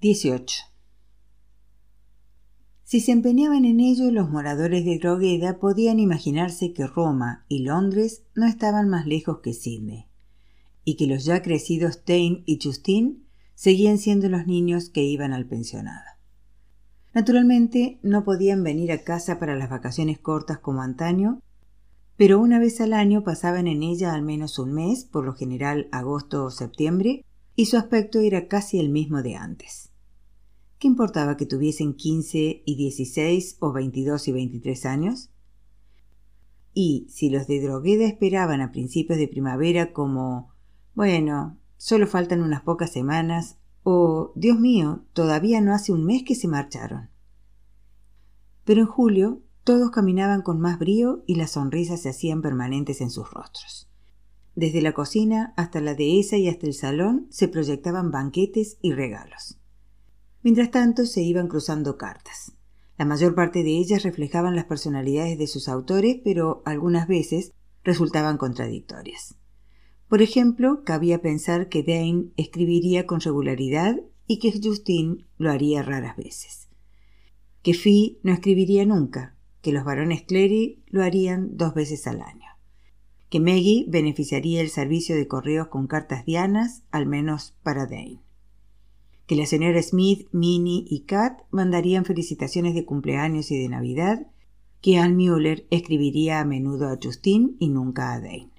18. Si se empeñaban en ello, los moradores de Drogheda podían imaginarse que Roma y Londres no estaban más lejos que Sydney, y que los ya crecidos Dane y Justin seguían siendo los niños que iban al pensionado. Naturalmente no podían venir a casa para las vacaciones cortas como antaño, pero una vez al año pasaban en ella al menos un mes, por lo general agosto o septiembre, y su aspecto era casi el mismo de antes. ¿Qué importaba que tuviesen quince y dieciséis o veintidós y veintitrés años? Y si los de Drogueda esperaban a principios de primavera como bueno, solo faltan unas pocas semanas, o Dios mío, todavía no hace un mes que se marcharon. Pero en julio todos caminaban con más brío y las sonrisas se hacían permanentes en sus rostros. Desde la cocina hasta la dehesa y hasta el salón se proyectaban banquetes y regalos. Mientras tanto se iban cruzando cartas. La mayor parte de ellas reflejaban las personalidades de sus autores, pero algunas veces resultaban contradictorias. Por ejemplo, cabía pensar que Dane escribiría con regularidad y que Justin lo haría raras veces. Que Fee no escribiría nunca, que los varones Clery lo harían dos veces al año que Maggie beneficiaría el servicio de correos con cartas dianas, al menos para Dane. Que la señora Smith, Minnie y Kat mandarían felicitaciones de cumpleaños y de Navidad, que Ann Mueller escribiría a menudo a Justin y nunca a Dane.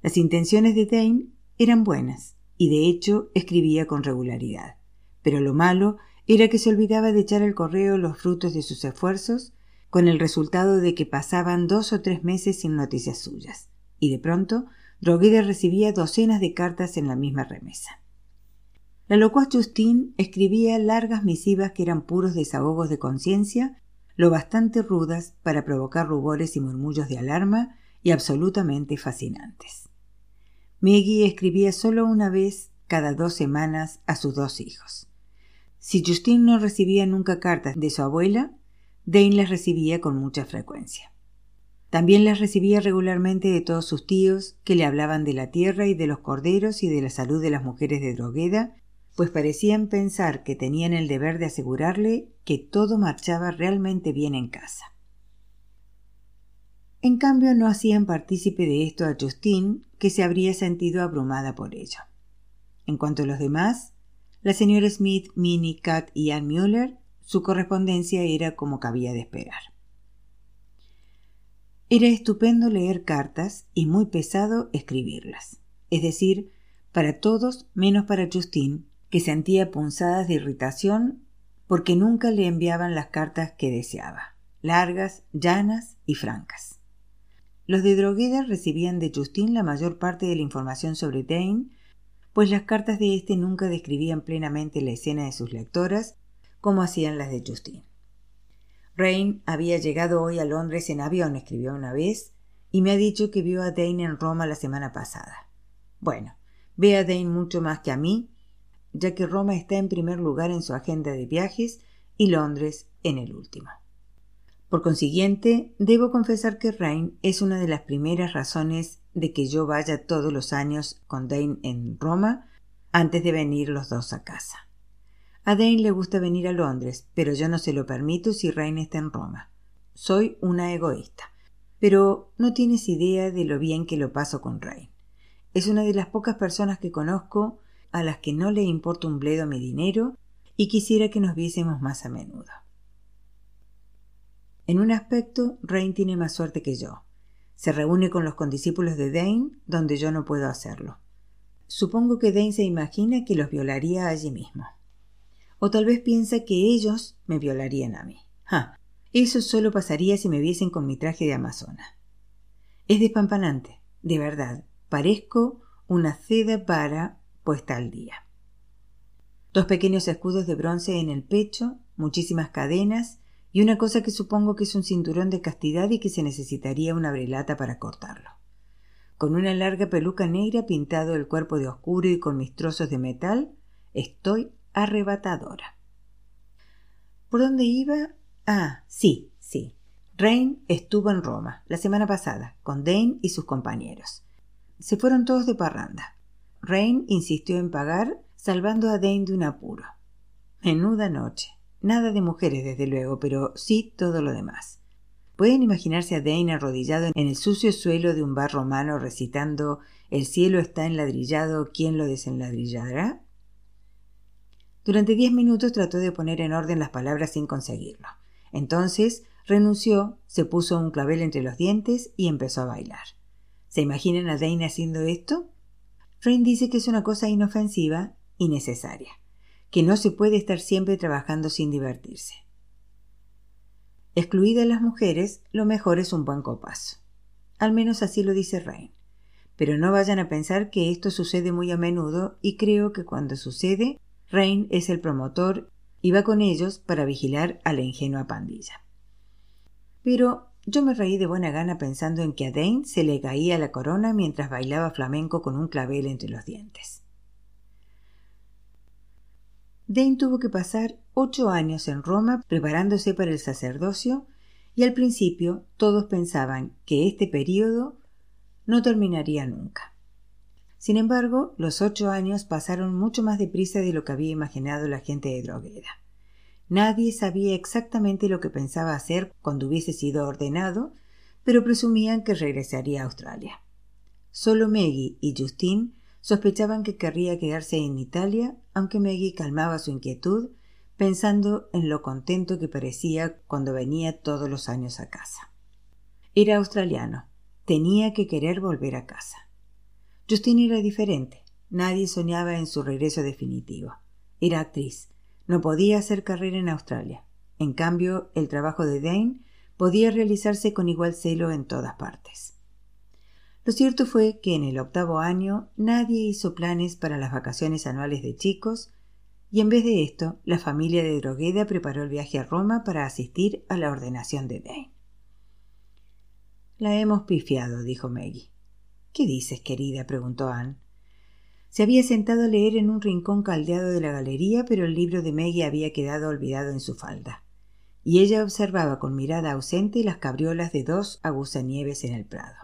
Las intenciones de Dane eran buenas, y de hecho escribía con regularidad. Pero lo malo era que se olvidaba de echar al correo los frutos de sus esfuerzos con el resultado de que pasaban dos o tres meses sin noticias suyas, y de pronto Drogueda recibía docenas de cartas en la misma remesa. La locuaz Justine escribía largas misivas que eran puros desahogos de conciencia, lo bastante rudas para provocar rubores y murmullos de alarma y absolutamente fascinantes. Maggie escribía solo una vez cada dos semanas a sus dos hijos. Si Justine no recibía nunca cartas de su abuela, Dane las recibía con mucha frecuencia. También las recibía regularmente de todos sus tíos, que le hablaban de la tierra y de los corderos y de la salud de las mujeres de Drogueda, pues parecían pensar que tenían el deber de asegurarle que todo marchaba realmente bien en casa. En cambio, no hacían partícipe de esto a Justine, que se habría sentido abrumada por ello. En cuanto a los demás, la señora Smith, Minnie, Kat y Ann Mueller su correspondencia era como cabía de esperar. Era estupendo leer cartas y muy pesado escribirlas, es decir, para todos menos para Justin, que sentía punzadas de irritación porque nunca le enviaban las cartas que deseaba, largas, llanas y francas. Los de Drogueda recibían de Justin la mayor parte de la información sobre Dane, pues las cartas de éste nunca describían plenamente la escena de sus lectoras como hacían las de Justin. Rain había llegado hoy a Londres en avión, escribió una vez, y me ha dicho que vio a Dane en Roma la semana pasada. Bueno, ve a Dane mucho más que a mí, ya que Roma está en primer lugar en su agenda de viajes y Londres en el último. Por consiguiente, debo confesar que Rain es una de las primeras razones de que yo vaya todos los años con Dane en Roma antes de venir los dos a casa. A Dane le gusta venir a Londres, pero yo no se lo permito si Rain está en Roma. Soy una egoísta. Pero no tienes idea de lo bien que lo paso con Rain. Es una de las pocas personas que conozco a las que no le importa un bledo mi dinero y quisiera que nos viésemos más a menudo. En un aspecto, Rain tiene más suerte que yo. Se reúne con los condiscípulos de Dane donde yo no puedo hacerlo. Supongo que Dane se imagina que los violaría allí mismo. O tal vez piensa que ellos me violarían a mí. ¡Ja! Eso solo pasaría si me viesen con mi traje de amazona. Es despampanante, de verdad. Parezco una seda para puesta al día. Dos pequeños escudos de bronce en el pecho, muchísimas cadenas y una cosa que supongo que es un cinturón de castidad y que se necesitaría una brelata para cortarlo. Con una larga peluca negra pintado el cuerpo de oscuro y con mis trozos de metal, estoy arrebatadora. ¿Por dónde iba? Ah, sí, sí. Rain estuvo en Roma la semana pasada con Dane y sus compañeros. Se fueron todos de parranda. Rain insistió en pagar, salvando a Dane de un apuro. Menuda noche. Nada de mujeres, desde luego, pero sí todo lo demás. ¿Pueden imaginarse a Dane arrodillado en el sucio suelo de un bar romano recitando El cielo está enladrillado, ¿quién lo desenladrillará? Durante diez minutos trató de poner en orden las palabras sin conseguirlo. Entonces renunció, se puso un clavel entre los dientes y empezó a bailar. ¿Se imaginan a Dane haciendo esto? Rain dice que es una cosa inofensiva y necesaria, que no se puede estar siempre trabajando sin divertirse. Excluidas las mujeres, lo mejor es un buen copazo. Al menos así lo dice Rain. Pero no vayan a pensar que esto sucede muy a menudo y creo que cuando sucede, Rain es el promotor y va con ellos para vigilar a la ingenua pandilla. Pero yo me reí de buena gana pensando en que a Dane se le caía la corona mientras bailaba flamenco con un clavel entre los dientes. Dane tuvo que pasar ocho años en Roma preparándose para el sacerdocio y al principio todos pensaban que este período no terminaría nunca. Sin embargo, los ocho años pasaron mucho más deprisa de lo que había imaginado la gente de Drogueda. Nadie sabía exactamente lo que pensaba hacer cuando hubiese sido ordenado, pero presumían que regresaría a Australia. Solo Maggie y Justine sospechaban que querría quedarse en Italia, aunque Maggie calmaba su inquietud pensando en lo contento que parecía cuando venía todos los años a casa. Era australiano, tenía que querer volver a casa. Justine era diferente, nadie soñaba en su regreso definitivo. Era actriz, no podía hacer carrera en Australia. En cambio, el trabajo de Dane podía realizarse con igual celo en todas partes. Lo cierto fue que en el octavo año nadie hizo planes para las vacaciones anuales de chicos y en vez de esto, la familia de Drogueda preparó el viaje a Roma para asistir a la ordenación de Dane. La hemos pifiado, dijo Maggie. ¿Qué dices, querida? preguntó Anne. Se había sentado a leer en un rincón caldeado de la galería, pero el libro de Maggie había quedado olvidado en su falda, y ella observaba con mirada ausente las cabriolas de dos agusanieves en el prado.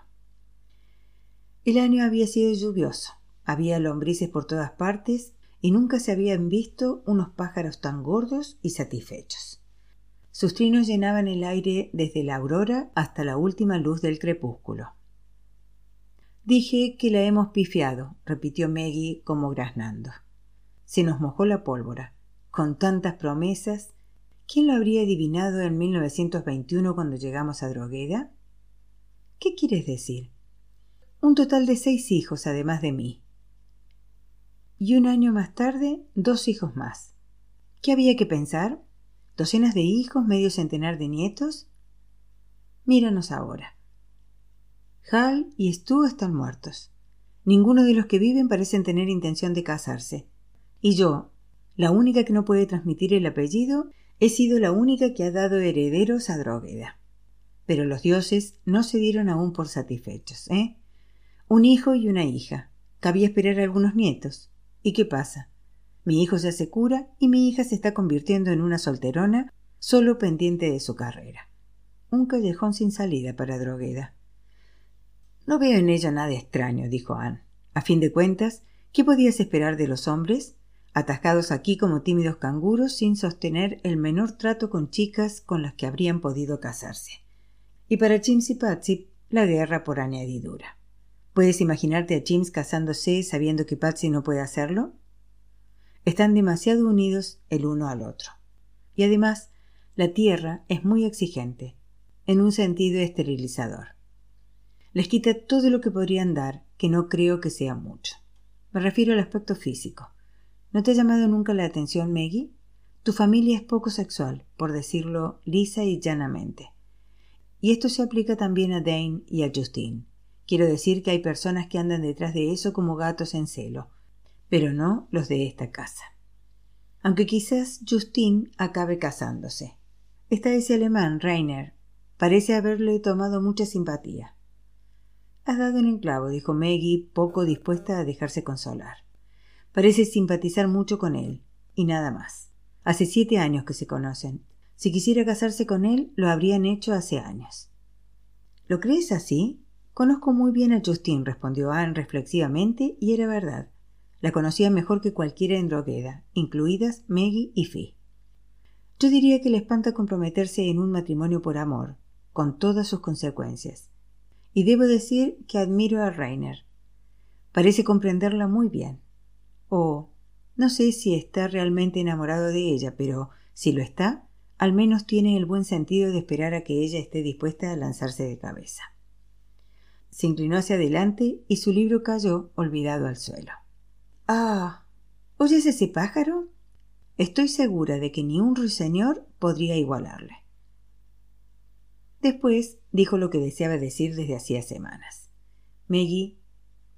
El año había sido lluvioso, había lombrices por todas partes y nunca se habían visto unos pájaros tan gordos y satisfechos. Sus trinos llenaban el aire desde la aurora hasta la última luz del crepúsculo. Dije que la hemos pifiado, repitió Maggie como graznando. Se nos mojó la pólvora. Con tantas promesas, ¿quién lo habría adivinado en 1921 cuando llegamos a Drogueda? ¿Qué quieres decir? un total de seis hijos además de mí. Y un año más tarde, dos hijos más. ¿Qué había que pensar? ¿Docenas de hijos, medio centenar de nietos? Míranos ahora. Hal y Stu están muertos. Ninguno de los que viven parecen tener intención de casarse. Y yo, la única que no puede transmitir el apellido, he sido la única que ha dado herederos a Drogueda. Pero los dioses no se dieron aún por satisfechos, ¿eh? Un hijo y una hija. Cabía esperar algunos nietos. ¿Y qué pasa? Mi hijo se cura y mi hija se está convirtiendo en una solterona solo pendiente de su carrera. Un callejón sin salida para Drogueda. No veo en ella nada extraño, dijo Anne. A fin de cuentas, ¿qué podías esperar de los hombres? Atascados aquí como tímidos canguros sin sostener el menor trato con chicas con las que habrían podido casarse. Y para Chims y Patsy, la guerra por añadidura. ¿Puedes imaginarte a James casándose sabiendo que Patsy no puede hacerlo? Están demasiado unidos el uno al otro. Y además, la Tierra es muy exigente, en un sentido esterilizador. Les quita todo lo que podrían dar, que no creo que sea mucho. Me refiero al aspecto físico. ¿No te ha llamado nunca la atención, Maggie? Tu familia es poco sexual, por decirlo lisa y llanamente. Y esto se aplica también a Dane y a Justine. Quiero decir que hay personas que andan detrás de eso como gatos en celo, pero no los de esta casa. Aunque quizás Justin acabe casándose. Está ese alemán, Rainer. Parece haberle tomado mucha simpatía. Has dado en el clavo, dijo Maggie, poco dispuesta a dejarse consolar. Parece simpatizar mucho con él, y nada más. Hace siete años que se conocen. Si quisiera casarse con él, lo habrían hecho hace años. ¿Lo crees así? Conozco muy bien a Justin, respondió Anne reflexivamente, y era verdad. La conocía mejor que cualquiera en Drogheda, incluidas Maggie y Fee. Yo diría que le espanta comprometerse en un matrimonio por amor, con todas sus consecuencias. Y debo decir que admiro a Rainer. Parece comprenderla muy bien. Oh, no sé si está realmente enamorado de ella, pero si lo está, al menos tiene el buen sentido de esperar a que ella esté dispuesta a lanzarse de cabeza. Se inclinó hacia adelante y su libro cayó olvidado al suelo. Ah. ¿Oyes ese pájaro? Estoy segura de que ni un ruiseñor podría igualarle. Después dijo lo que deseaba decir desde hacía semanas. Maggie,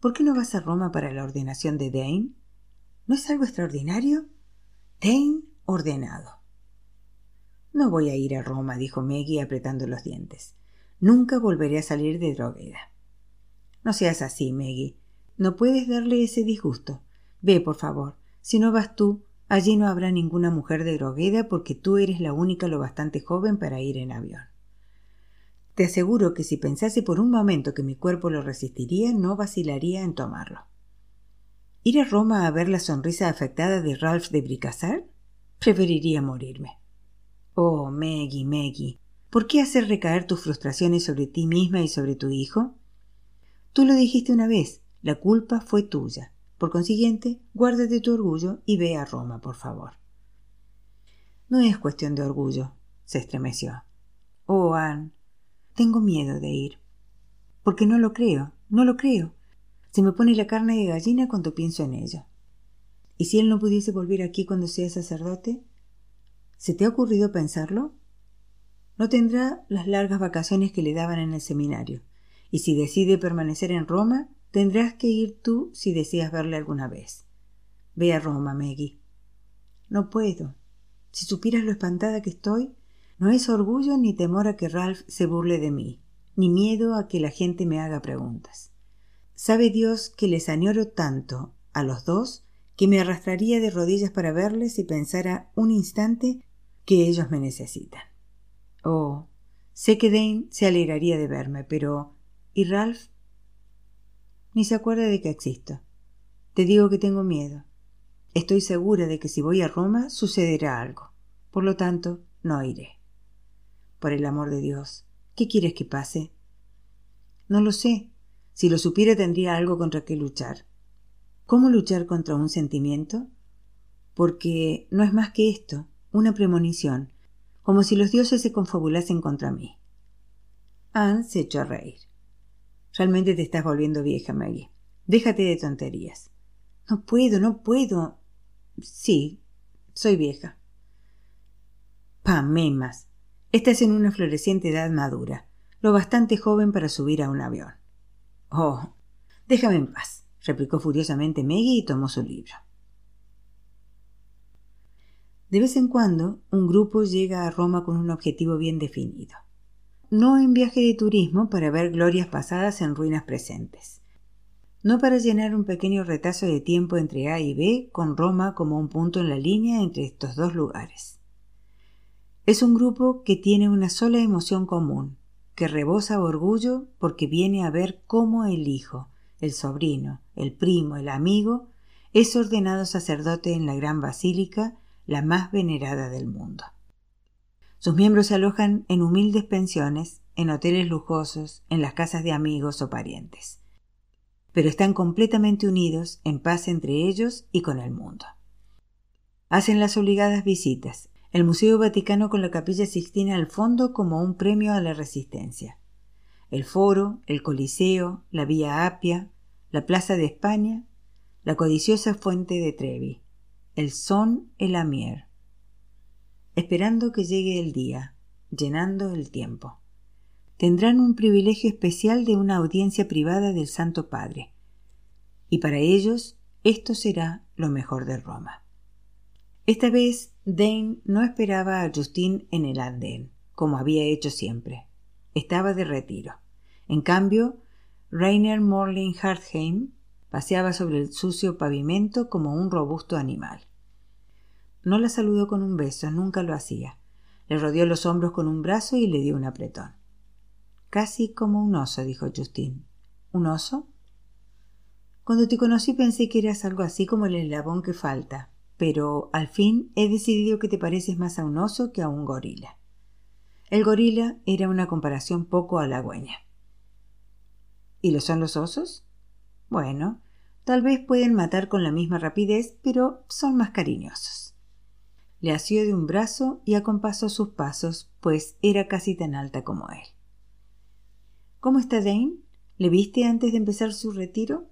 ¿por qué no vas a Roma para la ordenación de Dane? ¿No es algo extraordinario? Dane ordenado. No voy a ir a Roma, dijo Maggie apretando los dientes. Nunca volveré a salir de Drogueda. No seas así, Maggie. No puedes darle ese disgusto. Ve, por favor. Si no vas tú, Allí no habrá ninguna mujer de Drogueda porque tú eres la única lo bastante joven para ir en avión. Te aseguro que si pensase por un momento que mi cuerpo lo resistiría, no vacilaría en tomarlo. ¿Ir a Roma a ver la sonrisa afectada de Ralph de Bricassar? Preferiría morirme. Oh, Maggie, Maggie, ¿por qué hacer recaer tus frustraciones sobre ti misma y sobre tu hijo? Tú lo dijiste una vez, la culpa fue tuya. Por consiguiente, guárdate tu orgullo y ve a Roma, por favor. No es cuestión de orgullo, se estremeció. Oh, Anne, tengo miedo de ir. Porque no lo creo, no lo creo. Se me pone la carne de gallina cuando pienso en ello. ¿Y si él no pudiese volver aquí cuando sea sacerdote? ¿Se te ha ocurrido pensarlo? No tendrá las largas vacaciones que le daban en el seminario, y si decide permanecer en Roma, Tendrás que ir tú si deseas verle alguna vez. Ve a Roma, Maggie. No puedo. Si supieras lo espantada que estoy, no es orgullo ni temor a que Ralph se burle de mí, ni miedo a que la gente me haga preguntas. Sabe Dios que les añoro tanto a los dos que me arrastraría de rodillas para verles y pensara un instante que ellos me necesitan. Oh, sé que Dane se alegraría de verme, pero ¿y Ralph? ni se acuerda de que existo. Te digo que tengo miedo. Estoy segura de que si voy a Roma sucederá algo. Por lo tanto, no iré. Por el amor de Dios, ¿qué quieres que pase? No lo sé. Si lo supiera tendría algo contra qué luchar. ¿Cómo luchar contra un sentimiento? Porque no es más que esto, una premonición, como si los dioses se confabulasen contra mí. Anne se echó a reír. Realmente te estás volviendo vieja, Maggie. Déjate de tonterías. No puedo, no puedo. Sí, soy vieja. Pamemas. Estás en una floreciente edad madura, lo bastante joven para subir a un avión. Oh, déjame en paz, replicó furiosamente Maggie y tomó su libro. De vez en cuando, un grupo llega a Roma con un objetivo bien definido no en viaje de turismo para ver glorias pasadas en ruinas presentes, no para llenar un pequeño retazo de tiempo entre A y B con Roma como un punto en la línea entre estos dos lugares. Es un grupo que tiene una sola emoción común, que rebosa orgullo porque viene a ver cómo el hijo, el sobrino, el primo, el amigo, es ordenado sacerdote en la gran basílica, la más venerada del mundo. Sus miembros se alojan en humildes pensiones, en hoteles lujosos, en las casas de amigos o parientes. Pero están completamente unidos, en paz entre ellos y con el mundo. Hacen las obligadas visitas, el Museo Vaticano con la Capilla Sixtina al fondo como un premio a la resistencia. El Foro, el Coliseo, la Vía Apia, la Plaza de España, la codiciosa Fuente de Trevi, el Son el Amier, esperando que llegue el día, llenando el tiempo. Tendrán un privilegio especial de una audiencia privada del Santo Padre. Y para ellos esto será lo mejor de Roma. Esta vez Dane no esperaba a Justin en el andén, como había hecho siempre. Estaba de retiro. En cambio, Rainer Morling Hartheim paseaba sobre el sucio pavimento como un robusto animal. No la saludó con un beso, nunca lo hacía. Le rodeó los hombros con un brazo y le dio un apretón. Casi como un oso, dijo Justin. ¿Un oso? Cuando te conocí pensé que eras algo así como el eslabón que falta, pero al fin he decidido que te pareces más a un oso que a un gorila. El gorila era una comparación poco halagüeña. ¿Y lo son los osos? Bueno, tal vez pueden matar con la misma rapidez, pero son más cariñosos. Le asió de un brazo y acompasó sus pasos, pues era casi tan alta como él. ¿Cómo está Dane? ¿Le viste antes de empezar su retiro?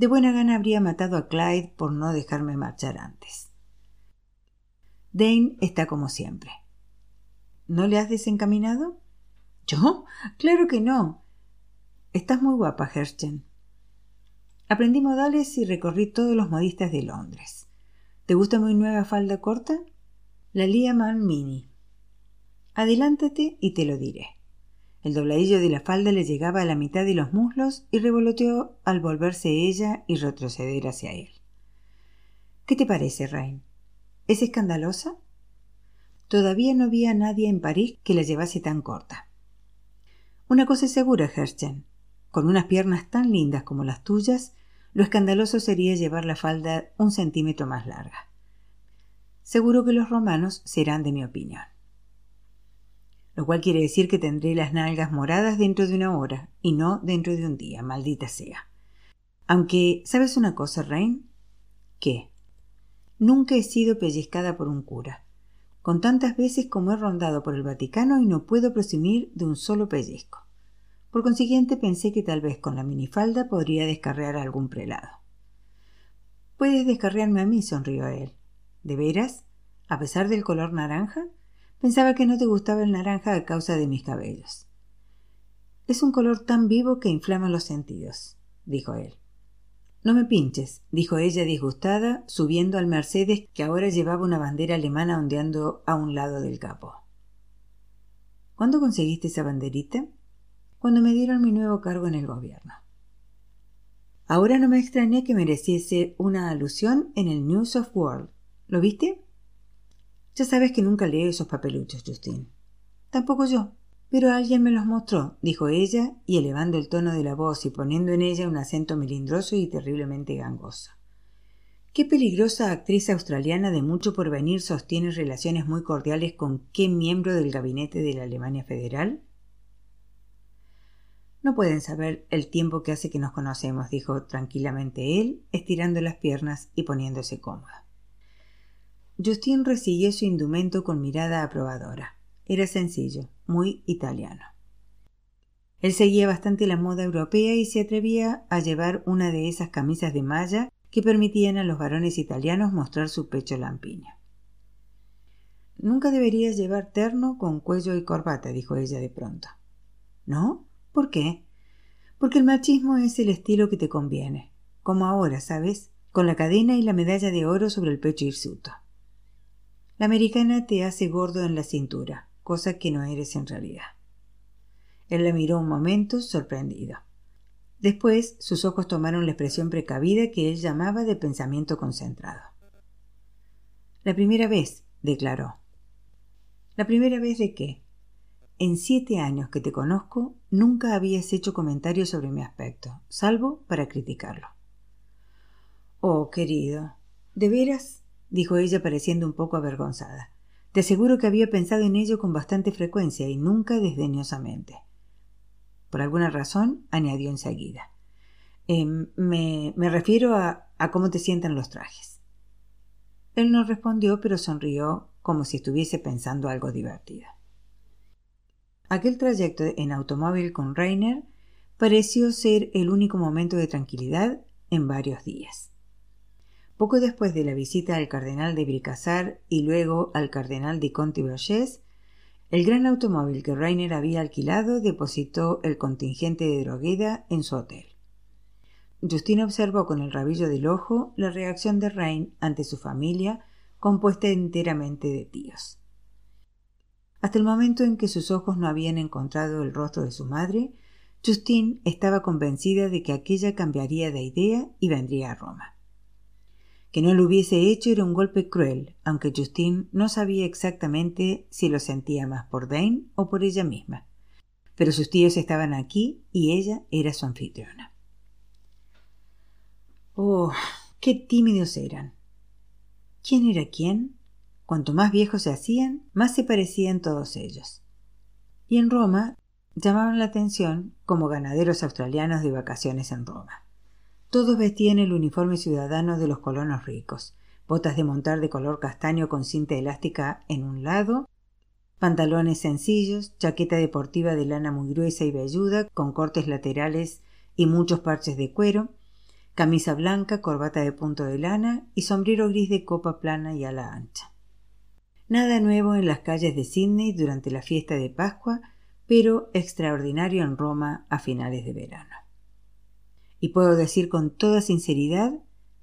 De buena gana habría matado a Clyde por no dejarme marchar antes. Dane está como siempre. ¿No le has desencaminado? ¿Yo? Claro que no. Estás muy guapa, Herschen. Aprendí modales y recorrí todos los modistas de Londres. ¿Te gusta mi nueva falda corta? La Man Mini. Adelántate y te lo diré. El dobladillo de la falda le llegaba a la mitad de los muslos y revoloteó al volverse ella y retroceder hacia él. ¿Qué te parece, Rain? ¿Es escandalosa? Todavía no había nadie en París que la llevase tan corta. Una cosa es segura, Herschen. Con unas piernas tan lindas como las tuyas, lo escandaloso sería llevar la falda un centímetro más larga. Seguro que los romanos serán de mi opinión. Lo cual quiere decir que tendré las nalgas moradas dentro de una hora y no dentro de un día, maldita sea. Aunque, ¿sabes una cosa, Rain? ¿Qué? Nunca he sido pellizcada por un cura, con tantas veces como he rondado por el Vaticano y no puedo presumir de un solo pellizco. Por consiguiente pensé que tal vez con la minifalda podría descarrear a algún prelado. Puedes descarrearme a mí, sonrió él. ¿De veras? ¿A pesar del color naranja? Pensaba que no te gustaba el naranja a causa de mis cabellos. Es un color tan vivo que inflama los sentidos, dijo él. No me pinches, dijo ella disgustada, subiendo al Mercedes que ahora llevaba una bandera alemana ondeando a un lado del capo. ¿Cuándo conseguiste esa banderita? cuando me dieron mi nuevo cargo en el gobierno. Ahora no me extrañé que mereciese una alusión en el News of World. ¿Lo viste? Ya sabes que nunca leo esos papeluchos, Justin. Tampoco yo. Pero alguien me los mostró, dijo ella, y elevando el tono de la voz y poniendo en ella un acento melindroso y terriblemente gangoso. ¿Qué peligrosa actriz australiana de mucho porvenir sostiene relaciones muy cordiales con qué miembro del gabinete de la Alemania Federal? No pueden saber el tiempo que hace que nos conocemos, dijo tranquilamente él, estirando las piernas y poniéndose cómodo. Justin resiguió su indumento con mirada aprobadora. Era sencillo, muy italiano. Él seguía bastante la moda europea y se atrevía a llevar una de esas camisas de malla que permitían a los varones italianos mostrar su pecho lampiño. Nunca deberías llevar terno con cuello y corbata, dijo ella de pronto. ¿No? ¿Por qué? Porque el machismo es el estilo que te conviene, como ahora, ¿sabes? Con la cadena y la medalla de oro sobre el pecho hirsuto. La americana te hace gordo en la cintura, cosa que no eres en realidad. Él la miró un momento, sorprendido. Después sus ojos tomaron la expresión precavida que él llamaba de pensamiento concentrado. La primera vez, declaró. ¿La primera vez de qué? En siete años que te conozco, nunca habías hecho comentarios sobre mi aspecto, salvo para criticarlo. Oh, querido. ¿De veras? Dijo ella pareciendo un poco avergonzada. Te aseguro que había pensado en ello con bastante frecuencia y nunca desdeñosamente. Por alguna razón, añadió enseguida. Em, me, me refiero a, a cómo te sientan los trajes. Él no respondió, pero sonrió como si estuviese pensando algo divertido. Aquel trayecto en automóvil con Rainer pareció ser el único momento de tranquilidad en varios días. Poco después de la visita al cardenal de Bricassar y luego al cardenal de Conti el gran automóvil que Rainer había alquilado depositó el contingente de Drogueda en su hotel. Justin observó con el rabillo del ojo la reacción de Rain ante su familia, compuesta enteramente de tíos. Hasta el momento en que sus ojos no habían encontrado el rostro de su madre, Justine estaba convencida de que aquella cambiaría de idea y vendría a Roma. Que no lo hubiese hecho era un golpe cruel, aunque Justine no sabía exactamente si lo sentía más por Dane o por ella misma. Pero sus tíos estaban aquí y ella era su anfitriona. Oh, qué tímidos eran. ¿Quién era quién? Cuanto más viejos se hacían, más se parecían todos ellos. Y en Roma llamaban la atención como ganaderos australianos de vacaciones en Roma. Todos vestían el uniforme ciudadano de los colonos ricos, botas de montar de color castaño con cinta elástica en un lado, pantalones sencillos, chaqueta deportiva de lana muy gruesa y velluda, con cortes laterales y muchos parches de cuero, camisa blanca, corbata de punto de lana y sombrero gris de copa plana y ala ancha. Nada nuevo en las calles de Sydney durante la fiesta de Pascua, pero extraordinario en Roma a finales de verano. Y puedo decir con toda sinceridad,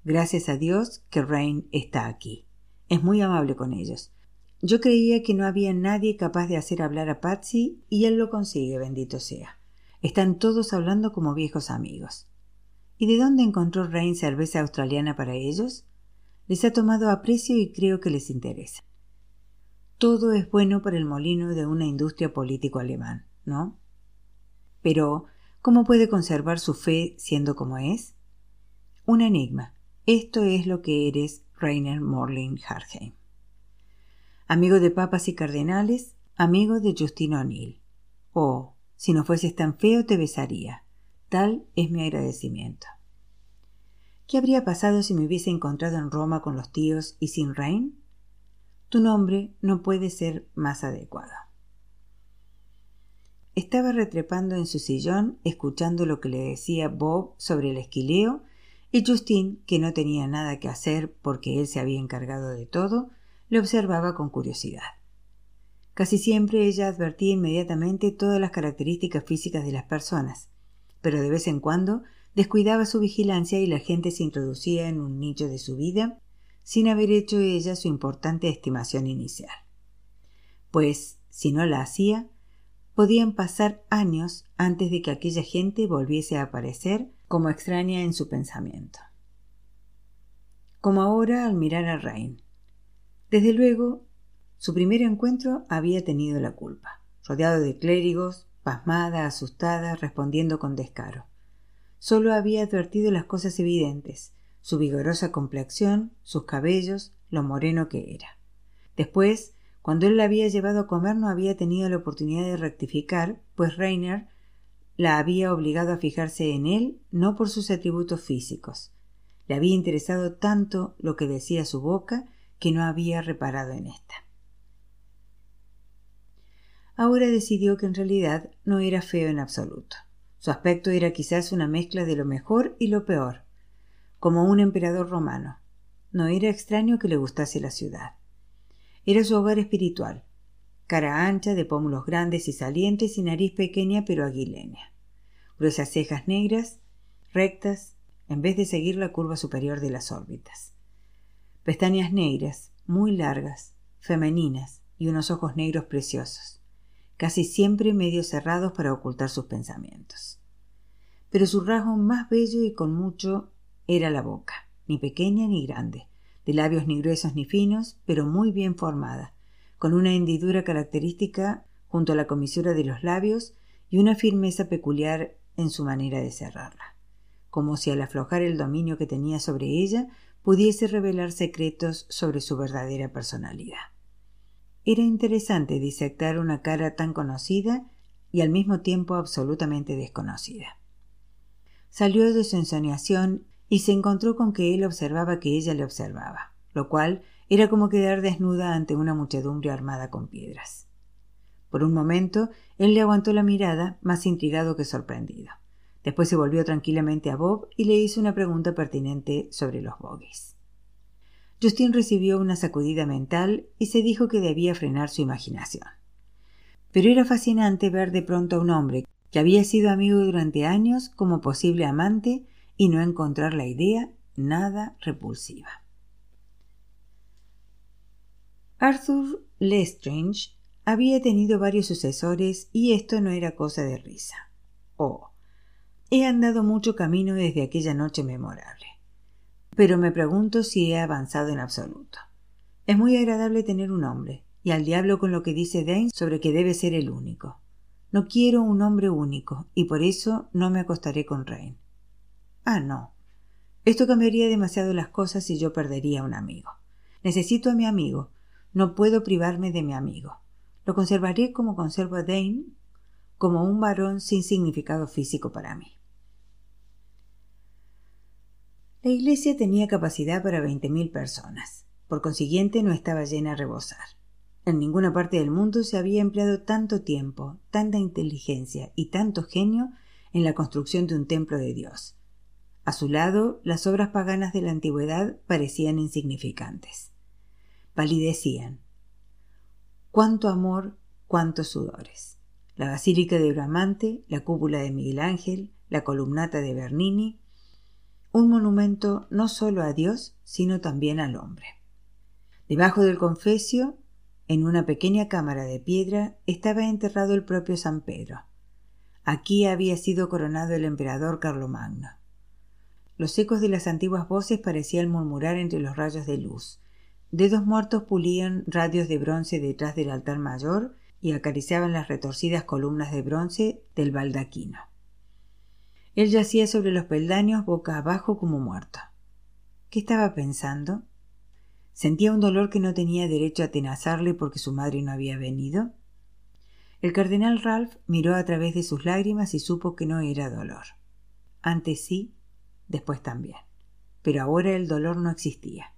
gracias a Dios, que Rain está aquí. Es muy amable con ellos. Yo creía que no había nadie capaz de hacer hablar a Patsy y él lo consigue, bendito sea. Están todos hablando como viejos amigos. ¿Y de dónde encontró Rain cerveza australiana para ellos? Les ha tomado aprecio y creo que les interesa. Todo es bueno para el molino de una industria político alemán, ¿no? Pero, ¿cómo puede conservar su fe siendo como es? Un enigma. Esto es lo que eres, Rainer Morling Hartheim. Amigo de papas y cardenales, amigo de Justin O'Neill. Oh, si no fueses tan feo te besaría. Tal es mi agradecimiento. ¿Qué habría pasado si me hubiese encontrado en Roma con los tíos y sin Rain? Tu nombre no puede ser más adecuado. Estaba retrepando en su sillón, escuchando lo que le decía Bob sobre el esquileo, y Justin, que no tenía nada que hacer porque él se había encargado de todo, le observaba con curiosidad. Casi siempre ella advertía inmediatamente todas las características físicas de las personas, pero de vez en cuando descuidaba su vigilancia y la gente se introducía en un nicho de su vida sin haber hecho ella su importante estimación inicial. Pues, si no la hacía, podían pasar años antes de que aquella gente volviese a aparecer como extraña en su pensamiento. Como ahora al mirar a Rain. Desde luego, su primer encuentro había tenido la culpa, rodeado de clérigos, pasmada, asustada, respondiendo con descaro. Solo había advertido las cosas evidentes, su vigorosa complexión, sus cabellos, lo moreno que era. Después, cuando él la había llevado a comer, no había tenido la oportunidad de rectificar, pues Reiner la había obligado a fijarse en él no por sus atributos físicos. Le había interesado tanto lo que decía su boca que no había reparado en ésta. Ahora decidió que en realidad no era feo en absoluto. Su aspecto era quizás una mezcla de lo mejor y lo peor, como un emperador romano. No era extraño que le gustase la ciudad. Era su hogar espiritual, cara ancha, de pómulos grandes y salientes y nariz pequeña pero aguileña. Gruesas cejas negras, rectas, en vez de seguir la curva superior de las órbitas. Pestañas negras, muy largas, femeninas, y unos ojos negros preciosos, casi siempre medio cerrados para ocultar sus pensamientos. Pero su rasgo más bello y con mucho era la boca, ni pequeña ni grande, de labios ni gruesos ni finos, pero muy bien formada, con una hendidura característica junto a la comisura de los labios y una firmeza peculiar en su manera de cerrarla, como si al aflojar el dominio que tenía sobre ella pudiese revelar secretos sobre su verdadera personalidad. Era interesante disectar una cara tan conocida y al mismo tiempo absolutamente desconocida. Salió de su ensoñación y se encontró con que él observaba que ella le observaba, lo cual era como quedar desnuda ante una muchedumbre armada con piedras. Por un momento él le aguantó la mirada, más intrigado que sorprendido. Después se volvió tranquilamente a Bob y le hizo una pregunta pertinente sobre los bogies. Justin recibió una sacudida mental y se dijo que debía frenar su imaginación. Pero era fascinante ver de pronto a un hombre que había sido amigo durante años como posible amante y no encontrar la idea nada repulsiva. Arthur Lestrange había tenido varios sucesores y esto no era cosa de risa. Oh, he andado mucho camino desde aquella noche memorable. Pero me pregunto si he avanzado en absoluto. Es muy agradable tener un hombre, y al diablo con lo que dice Dane sobre que debe ser el único. No quiero un hombre único, y por eso no me acostaré con Rain. Ah, no. Esto cambiaría demasiado las cosas y yo perdería un amigo. Necesito a mi amigo. No puedo privarme de mi amigo. Lo conservaré como conservo a Dane, como un varón sin significado físico para mí. La iglesia tenía capacidad para veinte mil personas. Por consiguiente, no estaba llena a rebosar. En ninguna parte del mundo se había empleado tanto tiempo, tanta inteligencia y tanto genio en la construcción de un templo de Dios. A su lado, las obras paganas de la antigüedad parecían insignificantes. Palidecían. Cuánto amor, cuántos sudores. La Basílica de Bramante, la cúpula de Miguel Ángel, la columnata de Bernini, un monumento no solo a Dios, sino también al hombre. Debajo del confesio, en una pequeña cámara de piedra, estaba enterrado el propio San Pedro. Aquí había sido coronado el emperador Carlomagno. Los ecos de las antiguas voces parecían murmurar entre los rayos de luz. Dedos muertos pulían radios de bronce detrás del altar mayor y acariciaban las retorcidas columnas de bronce del baldaquino. Él yacía sobre los peldaños boca abajo como muerto. ¿Qué estaba pensando? ¿Sentía un dolor que no tenía derecho a atenazarle porque su madre no había venido? El cardenal Ralph miró a través de sus lágrimas y supo que no era dolor. Antes sí, después también. Pero ahora el dolor no existía.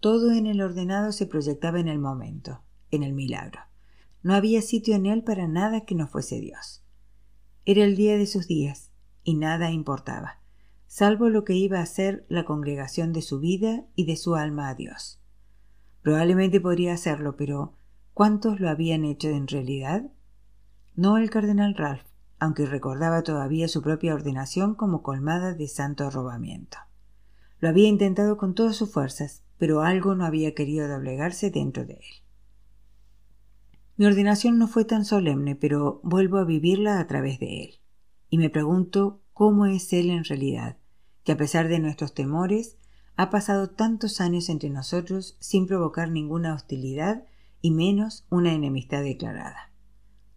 Todo en el ordenado se proyectaba en el momento, en el milagro. No había sitio en él para nada que no fuese Dios. Era el día de sus días, y nada importaba, salvo lo que iba a ser la congregación de su vida y de su alma a Dios. Probablemente podría hacerlo, pero ¿cuántos lo habían hecho en realidad? No el cardenal Ralph, aunque recordaba todavía su propia ordenación como colmada de santo arrobamiento. Lo había intentado con todas sus fuerzas, pero algo no había querido doblegarse dentro de él. Mi ordenación no fue tan solemne, pero vuelvo a vivirla a través de él y me pregunto cómo es Él en realidad, que a pesar de nuestros temores, ha pasado tantos años entre nosotros sin provocar ninguna hostilidad y menos una enemistad declarada.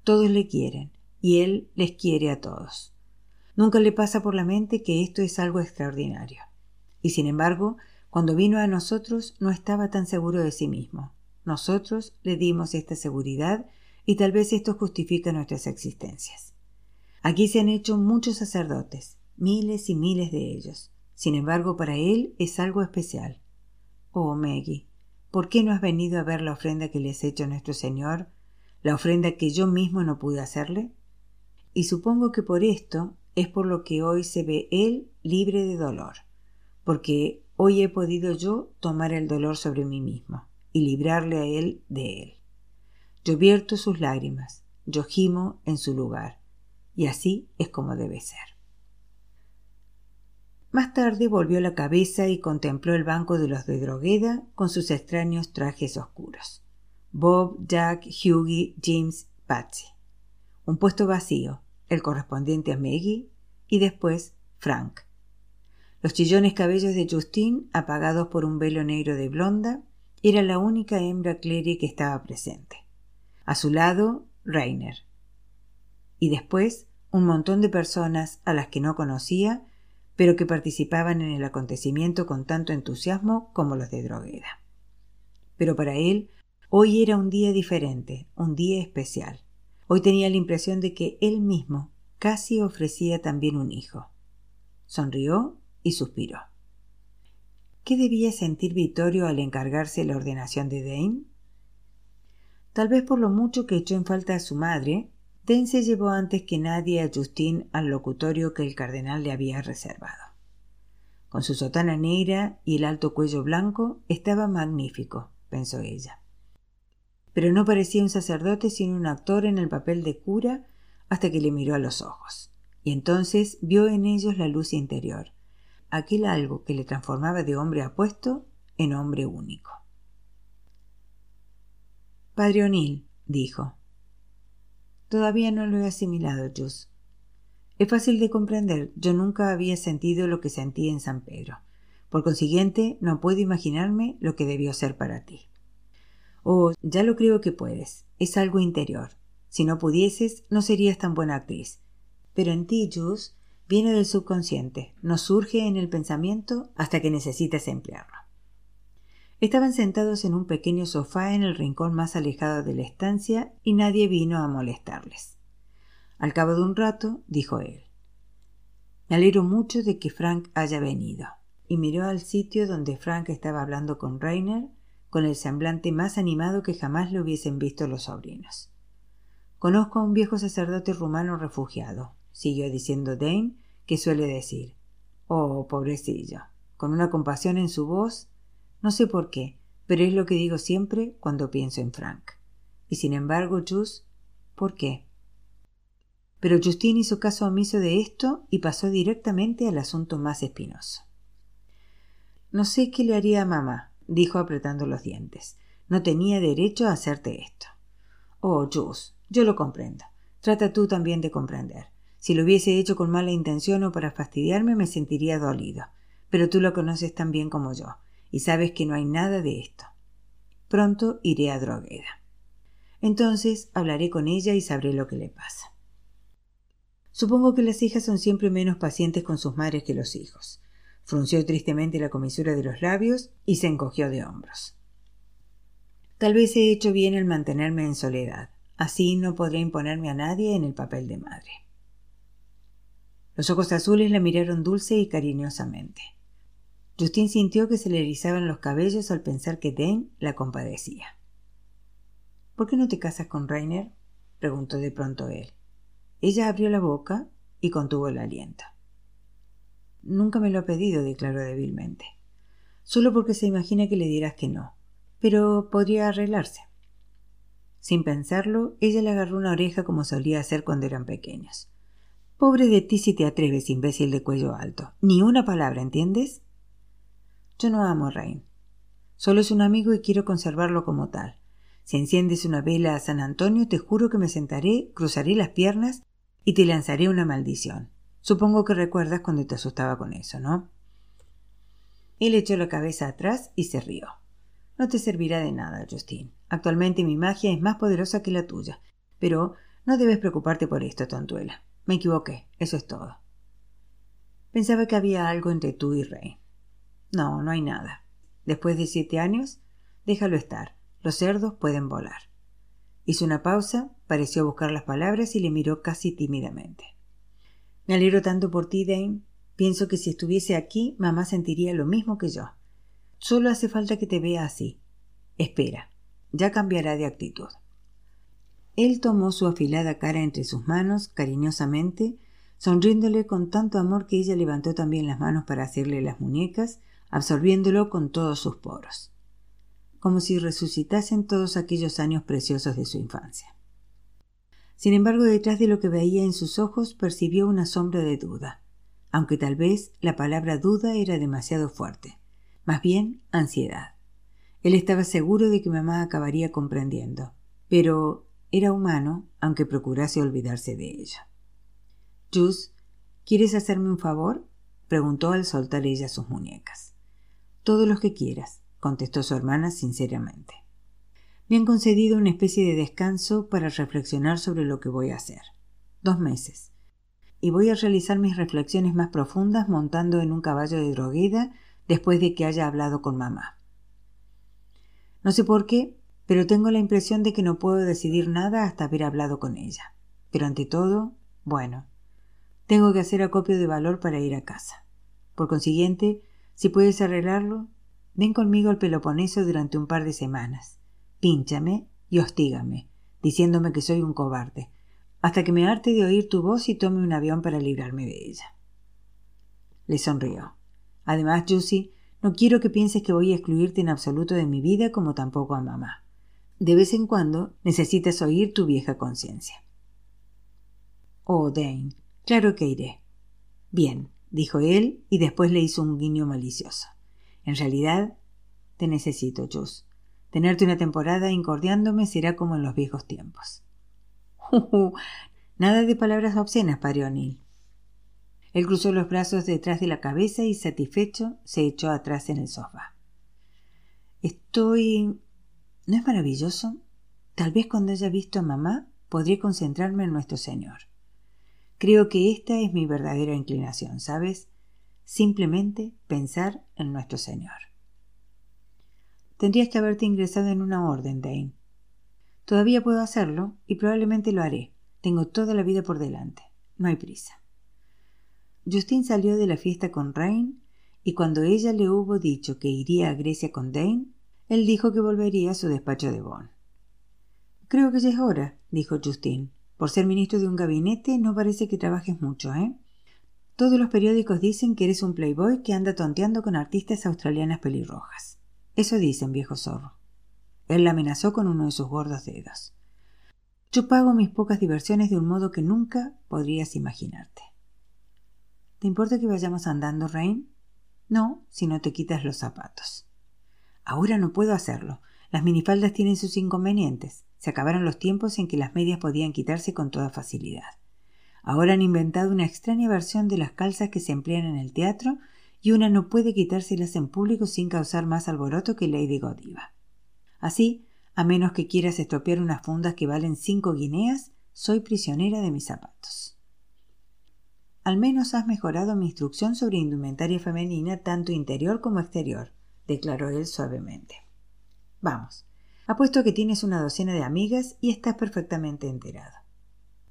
Todos le quieren, y Él les quiere a todos. Nunca le pasa por la mente que esto es algo extraordinario. Y sin embargo, cuando vino a nosotros no estaba tan seguro de sí mismo. Nosotros le dimos esta seguridad y tal vez esto justifica nuestras existencias. Aquí se han hecho muchos sacerdotes, miles y miles de ellos. Sin embargo, para él es algo especial. Oh, Maggie, ¿por qué no has venido a ver la ofrenda que le has hecho a nuestro Señor, la ofrenda que yo mismo no pude hacerle? Y supongo que por esto es por lo que hoy se ve él libre de dolor, porque hoy he podido yo tomar el dolor sobre mí mismo y librarle a él de él. Yo vierto sus lágrimas, yo gimo en su lugar, y así es como debe ser. Más tarde volvió la cabeza y contempló el banco de los de Drogueda con sus extraños trajes oscuros. Bob, Jack, Hughie, James, Patsy. Un puesto vacío, el correspondiente a Maggie, y después Frank. Los chillones cabellos de Justine, apagados por un velo negro de blonda, era la única hembra Clary que estaba presente. A su lado, Rainer y después un montón de personas a las que no conocía, pero que participaban en el acontecimiento con tanto entusiasmo como los de Drogueda. Pero para él, hoy era un día diferente, un día especial. Hoy tenía la impresión de que él mismo casi ofrecía también un hijo. Sonrió y suspiró. ¿Qué debía sentir Vittorio al encargarse la ordenación de Dane? Tal vez por lo mucho que echó en falta a su madre, se llevó antes que nadie a Justín al locutorio que el cardenal le había reservado. Con su sotana negra y el alto cuello blanco estaba magnífico, pensó ella. Pero no parecía un sacerdote sino un actor en el papel de cura hasta que le miró a los ojos. Y entonces vio en ellos la luz interior, aquel algo que le transformaba de hombre apuesto en hombre único. Padre O'Neill, dijo, Todavía no lo he asimilado, Jus. Es fácil de comprender. Yo nunca había sentido lo que sentí en San Pedro. Por consiguiente, no puedo imaginarme lo que debió ser para ti. Oh, ya lo creo que puedes. Es algo interior. Si no pudieses, no serías tan buena actriz. Pero en ti, Jus, viene del subconsciente, no surge en el pensamiento hasta que necesitas emplearlo. Estaban sentados en un pequeño sofá en el rincón más alejado de la estancia y nadie vino a molestarles. Al cabo de un rato, dijo él, Me alegro mucho de que Frank haya venido. Y miró al sitio donde Frank estaba hablando con Rainer, con el semblante más animado que jamás le hubiesen visto los sobrinos. Conozco a un viejo sacerdote rumano refugiado, siguió diciendo Dane, que suele decir. Oh, pobrecillo, con una compasión en su voz. No sé por qué, pero es lo que digo siempre cuando pienso en Frank. Y sin embargo, Jus, ¿por qué? Pero Justin hizo caso omiso de esto y pasó directamente al asunto más espinoso. No sé qué le haría a mamá, dijo apretando los dientes. No tenía derecho a hacerte esto. Oh, Jus, yo lo comprendo. Trata tú también de comprender. Si lo hubiese hecho con mala intención o para fastidiarme me sentiría dolido. Pero tú lo conoces tan bien como yo, y sabes que no hay nada de esto. Pronto iré a Drogueda. Entonces hablaré con ella y sabré lo que le pasa. Supongo que las hijas son siempre menos pacientes con sus madres que los hijos. Frunció tristemente la comisura de los labios y se encogió de hombros. Tal vez he hecho bien el mantenerme en soledad. Así no podré imponerme a nadie en el papel de madre. Los ojos azules la miraron dulce y cariñosamente. Justin sintió que se le erizaban los cabellos al pensar que Dane la compadecía. ¿Por qué no te casas con Rainer? preguntó de pronto él. Ella abrió la boca y contuvo el aliento. Nunca me lo ha pedido, declaró débilmente. Solo porque se imagina que le dirás que no. Pero podría arreglarse. Sin pensarlo, ella le agarró una oreja como solía hacer cuando eran pequeños. Pobre de ti si te atreves, imbécil de cuello alto. Ni una palabra, ¿entiendes? Yo no amo a Rain. Solo es un amigo y quiero conservarlo como tal. Si enciendes una vela a San Antonio, te juro que me sentaré, cruzaré las piernas y te lanzaré una maldición. Supongo que recuerdas cuando te asustaba con eso, ¿no? Él echó la cabeza atrás y se rió. No te servirá de nada, Justin. Actualmente mi magia es más poderosa que la tuya. Pero no debes preocuparte por esto, tontuela. Me equivoqué, eso es todo. Pensaba que había algo entre tú y Rey. No, no hay nada. Después de siete años, déjalo estar. Los cerdos pueden volar. Hizo una pausa, pareció buscar las palabras y le miró casi tímidamente. Me alegro tanto por ti, Dane. Pienso que si estuviese aquí, mamá sentiría lo mismo que yo. Solo hace falta que te vea así. Espera, ya cambiará de actitud. Él tomó su afilada cara entre sus manos cariñosamente, sonriéndole con tanto amor que ella levantó también las manos para hacerle las muñecas, absorbiéndolo con todos sus poros, como si resucitasen todos aquellos años preciosos de su infancia. Sin embargo, detrás de lo que veía en sus ojos percibió una sombra de duda, aunque tal vez la palabra duda era demasiado fuerte, más bien ansiedad. Él estaba seguro de que mamá acabaría comprendiendo, pero era humano, aunque procurase olvidarse de ella. Jus, ¿quieres hacerme un favor? preguntó al soltar ella sus muñecas. Todos los que quieras, contestó su hermana sinceramente. Me han concedido una especie de descanso para reflexionar sobre lo que voy a hacer. Dos meses. Y voy a realizar mis reflexiones más profundas montando en un caballo de drogueda después de que haya hablado con mamá. No sé por qué, pero tengo la impresión de que no puedo decidir nada hasta haber hablado con ella. Pero ante todo, bueno, tengo que hacer acopio de valor para ir a casa. Por consiguiente, si puedes arreglarlo, ven conmigo al Peloponeso durante un par de semanas. Pínchame y hostígame, diciéndome que soy un cobarde, hasta que me harte de oír tu voz y tome un avión para librarme de ella. Le sonrió. Además, Juicy, no quiero que pienses que voy a excluirte en absoluto de mi vida como tampoco a mamá. De vez en cuando necesitas oír tu vieja conciencia. Oh, Dane, claro que iré. Bien, dijo él y después le hizo un guiño malicioso. En realidad, te necesito, Jus. Tenerte una temporada incordiándome será como en los viejos tiempos. Nada de palabras obscenas, padre O'Neill. Él cruzó los brazos detrás de la cabeza y satisfecho se echó atrás en el sofá. Estoy ¿No es maravilloso? Tal vez cuando haya visto a mamá podré concentrarme en nuestro Señor. Creo que esta es mi verdadera inclinación, ¿sabes? Simplemente pensar en nuestro Señor. Tendrías que haberte ingresado en una orden, Dane. Todavía puedo hacerlo y probablemente lo haré. Tengo toda la vida por delante. No hay prisa. Justin salió de la fiesta con Rain y cuando ella le hubo dicho que iría a Grecia con Dane, él dijo que volvería a su despacho de Bonn. Creo que ya es hora, dijo Justin. Por ser ministro de un gabinete no parece que trabajes mucho, ¿eh? Todos los periódicos dicen que eres un playboy que anda tonteando con artistas australianas pelirrojas. Eso dicen, viejo zorro. Él la amenazó con uno de sus gordos dedos. Yo pago mis pocas diversiones de un modo que nunca podrías imaginarte. ¿Te importa que vayamos andando, Rain? No, si no te quitas los zapatos. Ahora no puedo hacerlo. Las minifaldas tienen sus inconvenientes. Se acabaron los tiempos en que las medias podían quitarse con toda facilidad. Ahora han inventado una extraña versión de las calzas que se emplean en el teatro y una no puede quitárselas en público sin causar más alboroto que Lady Godiva. Así, a menos que quieras estropear unas fundas que valen cinco guineas, soy prisionera de mis zapatos. Al menos has mejorado mi instrucción sobre indumentaria femenina tanto interior como exterior, declaró él suavemente. Vamos, apuesto que tienes una docena de amigas y estás perfectamente enterado.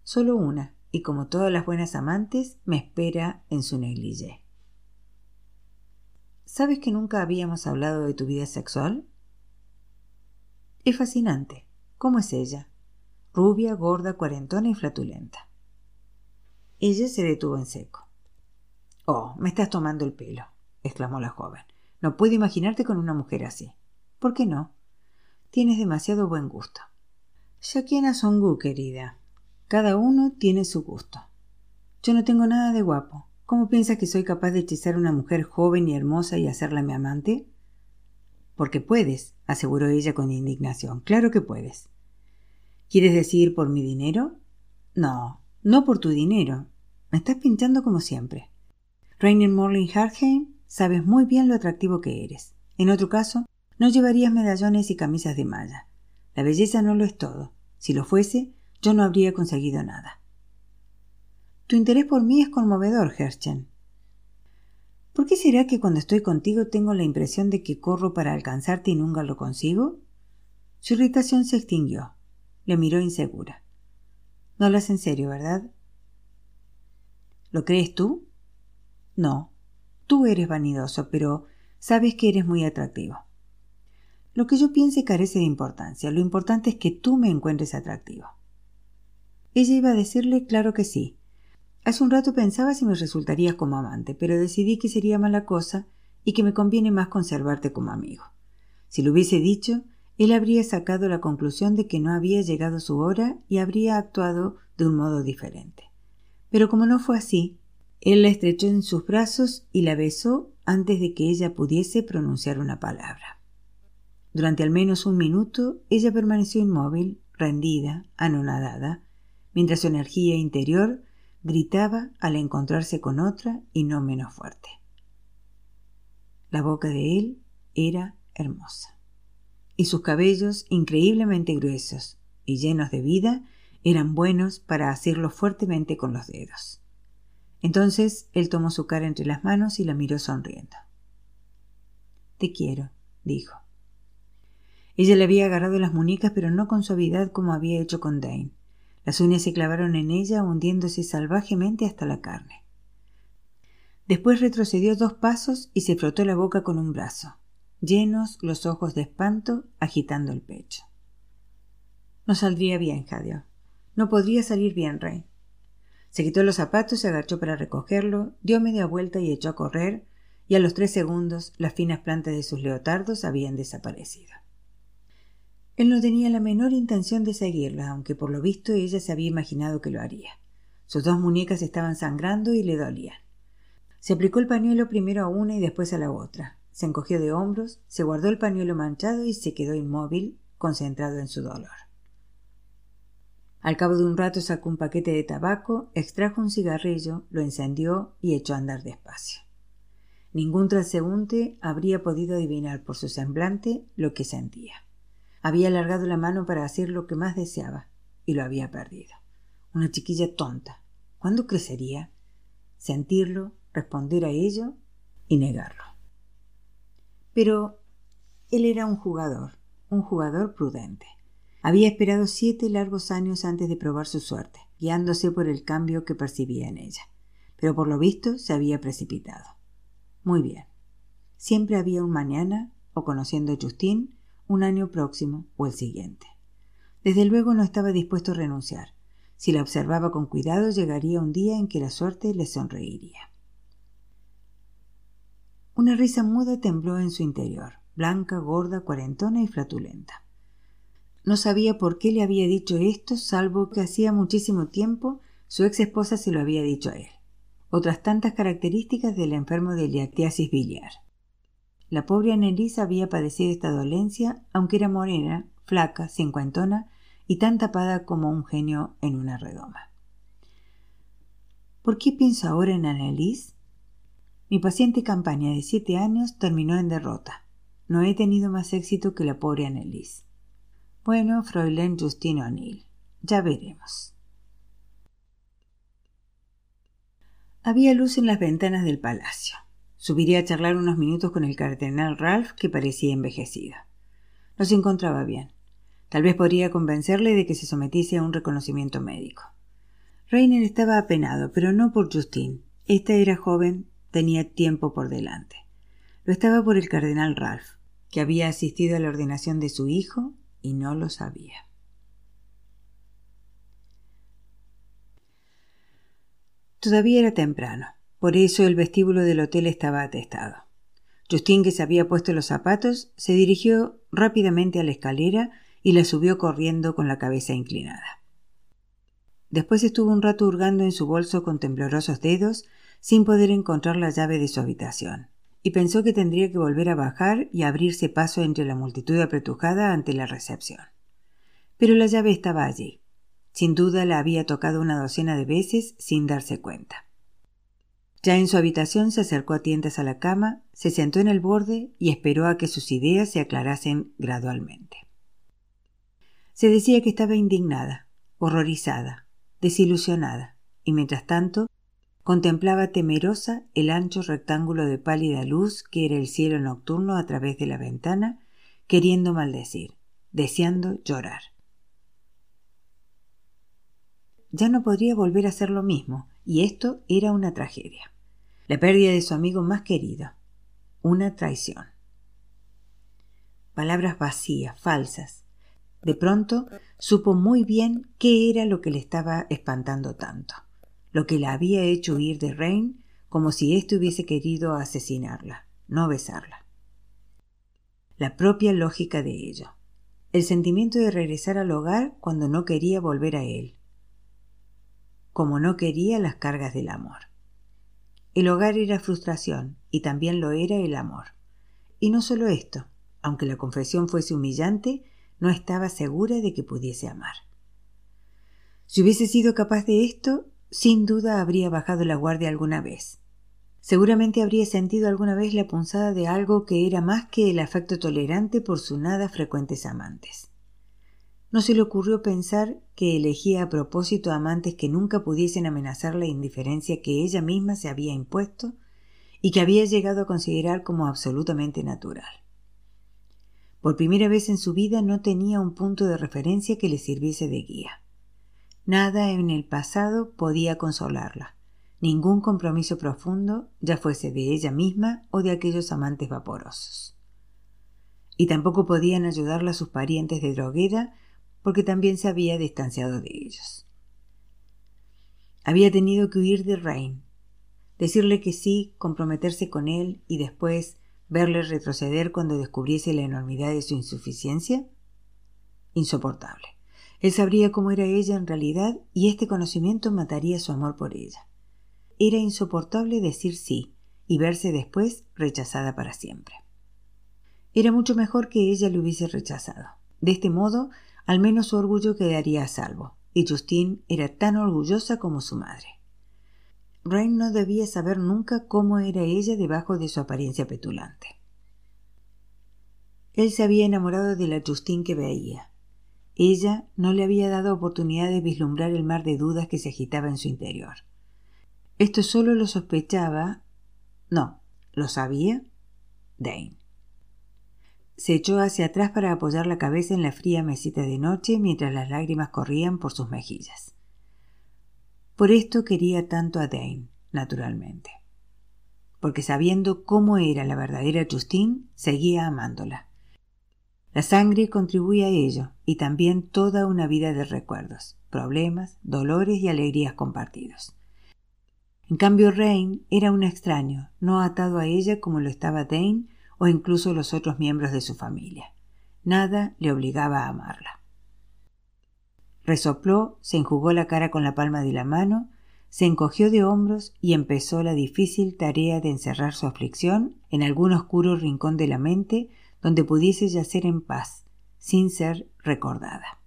Solo una, y como todas las buenas amantes, me espera en su negligé. ¿Sabes que nunca habíamos hablado de tu vida sexual? Es fascinante. ¿Cómo es ella? Rubia, gorda, cuarentona y flatulenta. Ella se detuvo en seco. Oh, me estás tomando el pelo, exclamó la joven. No puedo imaginarte con una mujer así. ¿Por qué no? Tienes demasiado buen gusto. Shakina Songu, querida. Cada uno tiene su gusto. Yo no tengo nada de guapo. ¿Cómo piensas que soy capaz de hechizar a una mujer joven y hermosa y hacerla mi amante? Porque puedes, aseguró ella con indignación. Claro que puedes. ¿Quieres decir por mi dinero? No, no por tu dinero. Me estás pinchando como siempre. Rainer Morlin Hartheim, sabes muy bien lo atractivo que eres. En otro caso, no llevarías medallones y camisas de malla. La belleza no lo es todo. Si lo fuese, yo no habría conseguido nada. Tu interés por mí es conmovedor, Herschen. ¿Por qué será que cuando estoy contigo tengo la impresión de que corro para alcanzarte y nunca lo consigo? Su irritación se extinguió. Le miró insegura. No hablas en serio, ¿verdad? ¿Lo crees tú? No. Tú eres vanidoso, pero sabes que eres muy atractivo. Lo que yo piense carece de importancia. Lo importante es que tú me encuentres atractivo. Ella iba a decirle claro que sí. Hace un rato pensaba si me resultarías como amante, pero decidí que sería mala cosa y que me conviene más conservarte como amigo. Si lo hubiese dicho, él habría sacado la conclusión de que no había llegado su hora y habría actuado de un modo diferente. Pero como no fue así, él la estrechó en sus brazos y la besó antes de que ella pudiese pronunciar una palabra. Durante al menos un minuto ella permaneció inmóvil, rendida, anonadada, mientras su energía interior gritaba al encontrarse con otra y no menos fuerte. La boca de él era hermosa y sus cabellos increíblemente gruesos y llenos de vida eran buenos para hacerlo fuertemente con los dedos. Entonces él tomó su cara entre las manos y la miró sonriendo. Te quiero, dijo. Ella le había agarrado las muñecas, pero no con suavidad como había hecho con Dane. Las uñas se clavaron en ella, hundiéndose salvajemente hasta la carne. Después retrocedió dos pasos y se frotó la boca con un brazo llenos los ojos de espanto, agitando el pecho. No saldría bien, jadeó. No podría salir bien, Rey. Se quitó los zapatos, se agachó para recogerlo, dio media vuelta y echó a correr, y a los tres segundos las finas plantas de sus leotardos habían desaparecido. Él no tenía la menor intención de seguirla, aunque por lo visto ella se había imaginado que lo haría. Sus dos muñecas estaban sangrando y le dolían. Se aplicó el pañuelo primero a una y después a la otra se encogió de hombros, se guardó el pañuelo manchado y se quedó inmóvil, concentrado en su dolor. Al cabo de un rato sacó un paquete de tabaco, extrajo un cigarrillo, lo encendió y echó a andar despacio. Ningún transeúnte habría podido adivinar por su semblante lo que sentía. Había alargado la mano para hacer lo que más deseaba y lo había perdido. Una chiquilla tonta, ¿Cuándo crecería? Sentirlo, responder a ello y negarlo. Pero él era un jugador, un jugador prudente. Había esperado siete largos años antes de probar su suerte, guiándose por el cambio que percibía en ella. Pero por lo visto se había precipitado. Muy bien. Siempre había un mañana, o conociendo a Justin, un año próximo o el siguiente. Desde luego no estaba dispuesto a renunciar. Si la observaba con cuidado, llegaría un día en que la suerte le sonreiría. Una risa muda tembló en su interior, blanca, gorda, cuarentona y flatulenta. No sabía por qué le había dicho esto, salvo que hacía muchísimo tiempo su ex esposa se lo había dicho a él. Otras tantas características del enfermo de liactiasis biliar. La pobre Annelise había padecido esta dolencia, aunque era morena, flaca, cincuentona y tan tapada como un genio en una redoma. ¿Por qué pienso ahora en Annelise? Mi paciente campaña de siete años terminó en derrota. No he tenido más éxito que la pobre Annelise. Bueno, Fräulein Justine O'Neill, ya veremos. Había luz en las ventanas del palacio. Subiría a charlar unos minutos con el cardenal Ralph, que parecía envejecido. No se encontraba bien. Tal vez podría convencerle de que se sometiese a un reconocimiento médico. Reiner estaba apenado, pero no por Justine. Esta era joven, tenía tiempo por delante. Lo estaba por el cardenal Ralph, que había asistido a la ordenación de su hijo y no lo sabía. Todavía era temprano, por eso el vestíbulo del hotel estaba atestado. Justin, que se había puesto los zapatos, se dirigió rápidamente a la escalera y la subió corriendo con la cabeza inclinada. Después estuvo un rato hurgando en su bolso con temblorosos dedos sin poder encontrar la llave de su habitación y pensó que tendría que volver a bajar y abrirse paso entre la multitud apretujada ante la recepción. Pero la llave estaba allí. Sin duda la había tocado una docena de veces sin darse cuenta. Ya en su habitación se acercó a tientas a la cama, se sentó en el borde y esperó a que sus ideas se aclarasen gradualmente. Se decía que estaba indignada, horrorizada, desilusionada, y mientras tanto Contemplaba temerosa el ancho rectángulo de pálida luz que era el cielo nocturno a través de la ventana, queriendo maldecir, deseando llorar. Ya no podría volver a ser lo mismo, y esto era una tragedia. La pérdida de su amigo más querido. Una traición. Palabras vacías, falsas. De pronto supo muy bien qué era lo que le estaba espantando tanto lo que la había hecho huir de Rain como si éste hubiese querido asesinarla, no besarla. La propia lógica de ello. El sentimiento de regresar al hogar cuando no quería volver a él. Como no quería las cargas del amor. El hogar era frustración y también lo era el amor. Y no solo esto, aunque la confesión fuese humillante, no estaba segura de que pudiese amar. Si hubiese sido capaz de esto, sin duda habría bajado la guardia alguna vez. Seguramente habría sentido alguna vez la punzada de algo que era más que el afecto tolerante por sus nada frecuentes amantes. No se le ocurrió pensar que elegía a propósito amantes que nunca pudiesen amenazar la indiferencia que ella misma se había impuesto y que había llegado a considerar como absolutamente natural. Por primera vez en su vida no tenía un punto de referencia que le sirviese de guía. Nada en el pasado podía consolarla, ningún compromiso profundo, ya fuese de ella misma o de aquellos amantes vaporosos. Y tampoco podían ayudarla sus parientes de Drogueda, porque también se había distanciado de ellos. Había tenido que huir de Rain, decirle que sí, comprometerse con él y después verle retroceder cuando descubriese la enormidad de su insuficiencia. Insoportable. Él sabría cómo era ella en realidad y este conocimiento mataría su amor por ella. Era insoportable decir sí y verse después rechazada para siempre. Era mucho mejor que ella le hubiese rechazado. De este modo, al menos su orgullo quedaría a salvo, y Justine era tan orgullosa como su madre. Rain no debía saber nunca cómo era ella debajo de su apariencia petulante. Él se había enamorado de la Justine que veía, ella no le había dado oportunidad de vislumbrar el mar de dudas que se agitaba en su interior. Esto solo lo sospechaba, no, lo sabía Dane. Se echó hacia atrás para apoyar la cabeza en la fría mesita de noche mientras las lágrimas corrían por sus mejillas. Por esto quería tanto a Dane, naturalmente. Porque sabiendo cómo era la verdadera Justine, seguía amándola. La sangre contribuía a ello y también toda una vida de recuerdos, problemas, dolores y alegrías compartidos. En cambio, Rain era un extraño, no atado a ella como lo estaba Dane o incluso los otros miembros de su familia. Nada le obligaba a amarla. Resopló, se enjugó la cara con la palma de la mano, se encogió de hombros y empezó la difícil tarea de encerrar su aflicción en algún oscuro rincón de la mente donde pudiese yacer en paz, sin ser recordada.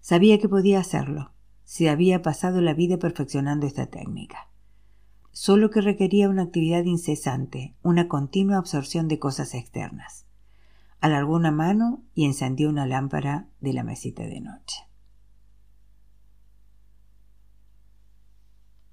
Sabía que podía hacerlo, se había pasado la vida perfeccionando esta técnica solo que requería una actividad incesante, una continua absorción de cosas externas. Alargó una mano y encendió una lámpara de la mesita de noche.